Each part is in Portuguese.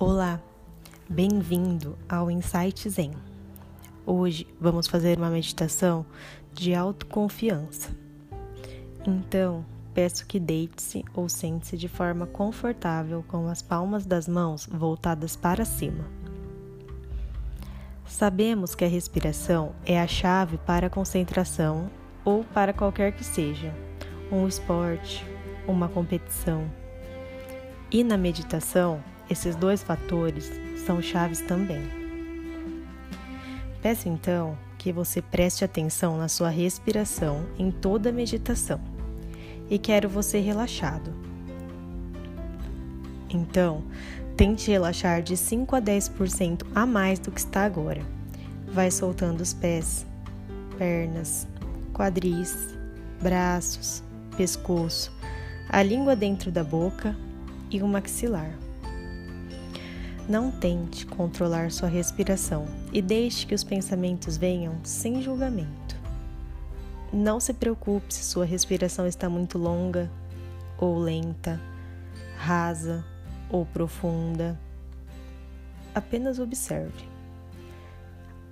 Olá, bem-vindo ao Insight Zen. Hoje vamos fazer uma meditação de autoconfiança. Então, peço que deite-se ou sente-se de forma confortável com as palmas das mãos voltadas para cima. Sabemos que a respiração é a chave para a concentração ou para qualquer que seja, um esporte, uma competição. E na meditação, esses dois fatores são chaves também. Peço então que você preste atenção na sua respiração em toda a meditação e quero você relaxado. Então, tente relaxar de 5 a 10% a mais do que está agora. Vai soltando os pés, pernas, quadris, braços, pescoço, a língua dentro da boca e o maxilar. Não tente controlar sua respiração e deixe que os pensamentos venham sem julgamento. Não se preocupe se sua respiração está muito longa ou lenta, rasa ou profunda. Apenas observe.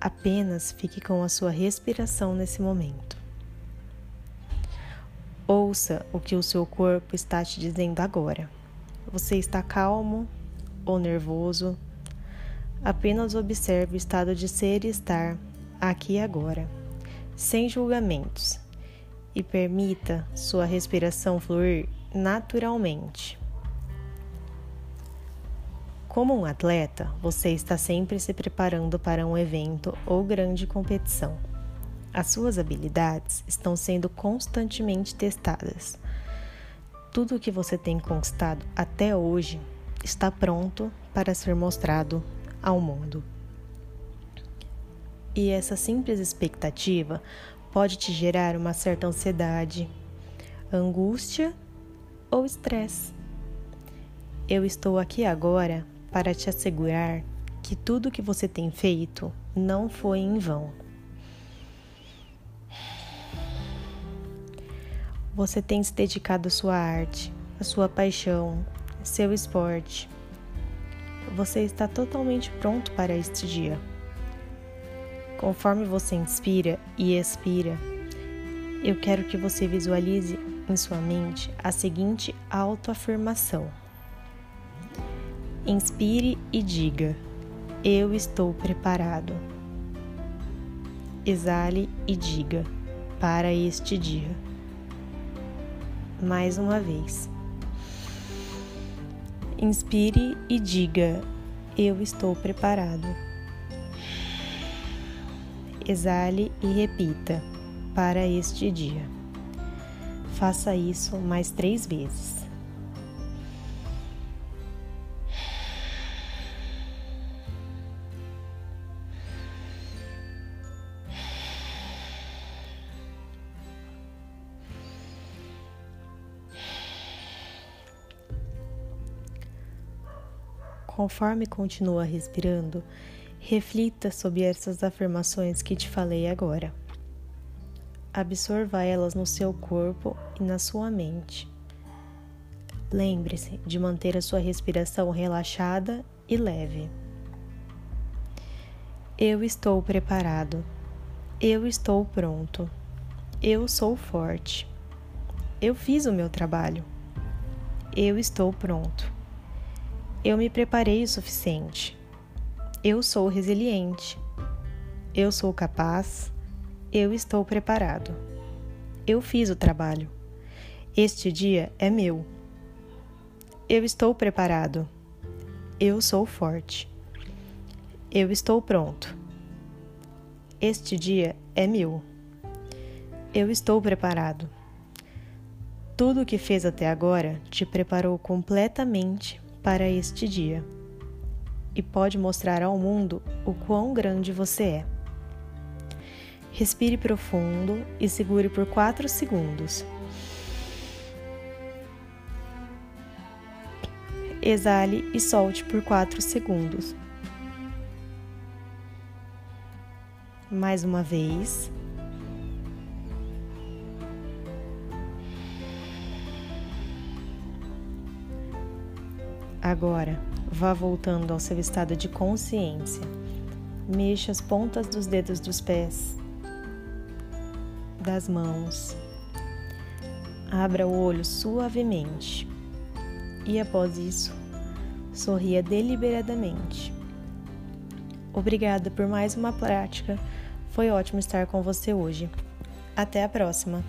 Apenas fique com a sua respiração nesse momento. Ouça o que o seu corpo está te dizendo agora. Você está calmo ou nervoso, apenas observe o estado de ser e estar aqui e agora, sem julgamentos, e permita sua respiração fluir naturalmente. Como um atleta, você está sempre se preparando para um evento ou grande competição. As suas habilidades estão sendo constantemente testadas. Tudo o que você tem conquistado até hoje está pronto para ser mostrado ao mundo. E essa simples expectativa pode te gerar uma certa ansiedade, angústia ou estresse. Eu estou aqui agora para te assegurar que tudo que você tem feito não foi em vão. Você tem se dedicado à sua arte, à sua paixão, seu esporte. Você está totalmente pronto para este dia. Conforme você inspira e expira, eu quero que você visualize em sua mente a seguinte autoafirmação. Inspire e diga: Eu estou preparado. Exale e diga: Para este dia. Mais uma vez. Inspire e diga: Eu estou preparado. Exale e repita: Para este dia. Faça isso mais três vezes. Conforme continua respirando, reflita sobre essas afirmações que te falei agora. Absorva elas no seu corpo e na sua mente. Lembre-se de manter a sua respiração relaxada e leve. Eu estou preparado. Eu estou pronto. Eu sou forte. Eu fiz o meu trabalho. Eu estou pronto. Eu me preparei o suficiente. Eu sou resiliente. Eu sou capaz. Eu estou preparado. Eu fiz o trabalho. Este dia é meu. Eu estou preparado. Eu sou forte. Eu estou pronto. Este dia é meu. Eu estou preparado. Tudo o que fez até agora te preparou completamente para este dia e pode mostrar ao mundo o quão grande você é. Respire profundo e segure por 4 segundos. Exale e solte por 4 segundos. Mais uma vez. Agora, vá voltando ao seu estado de consciência. Mexa as pontas dos dedos dos pés, das mãos. Abra o olho suavemente. E após isso, sorria deliberadamente. Obrigada por mais uma prática. Foi ótimo estar com você hoje. Até a próxima!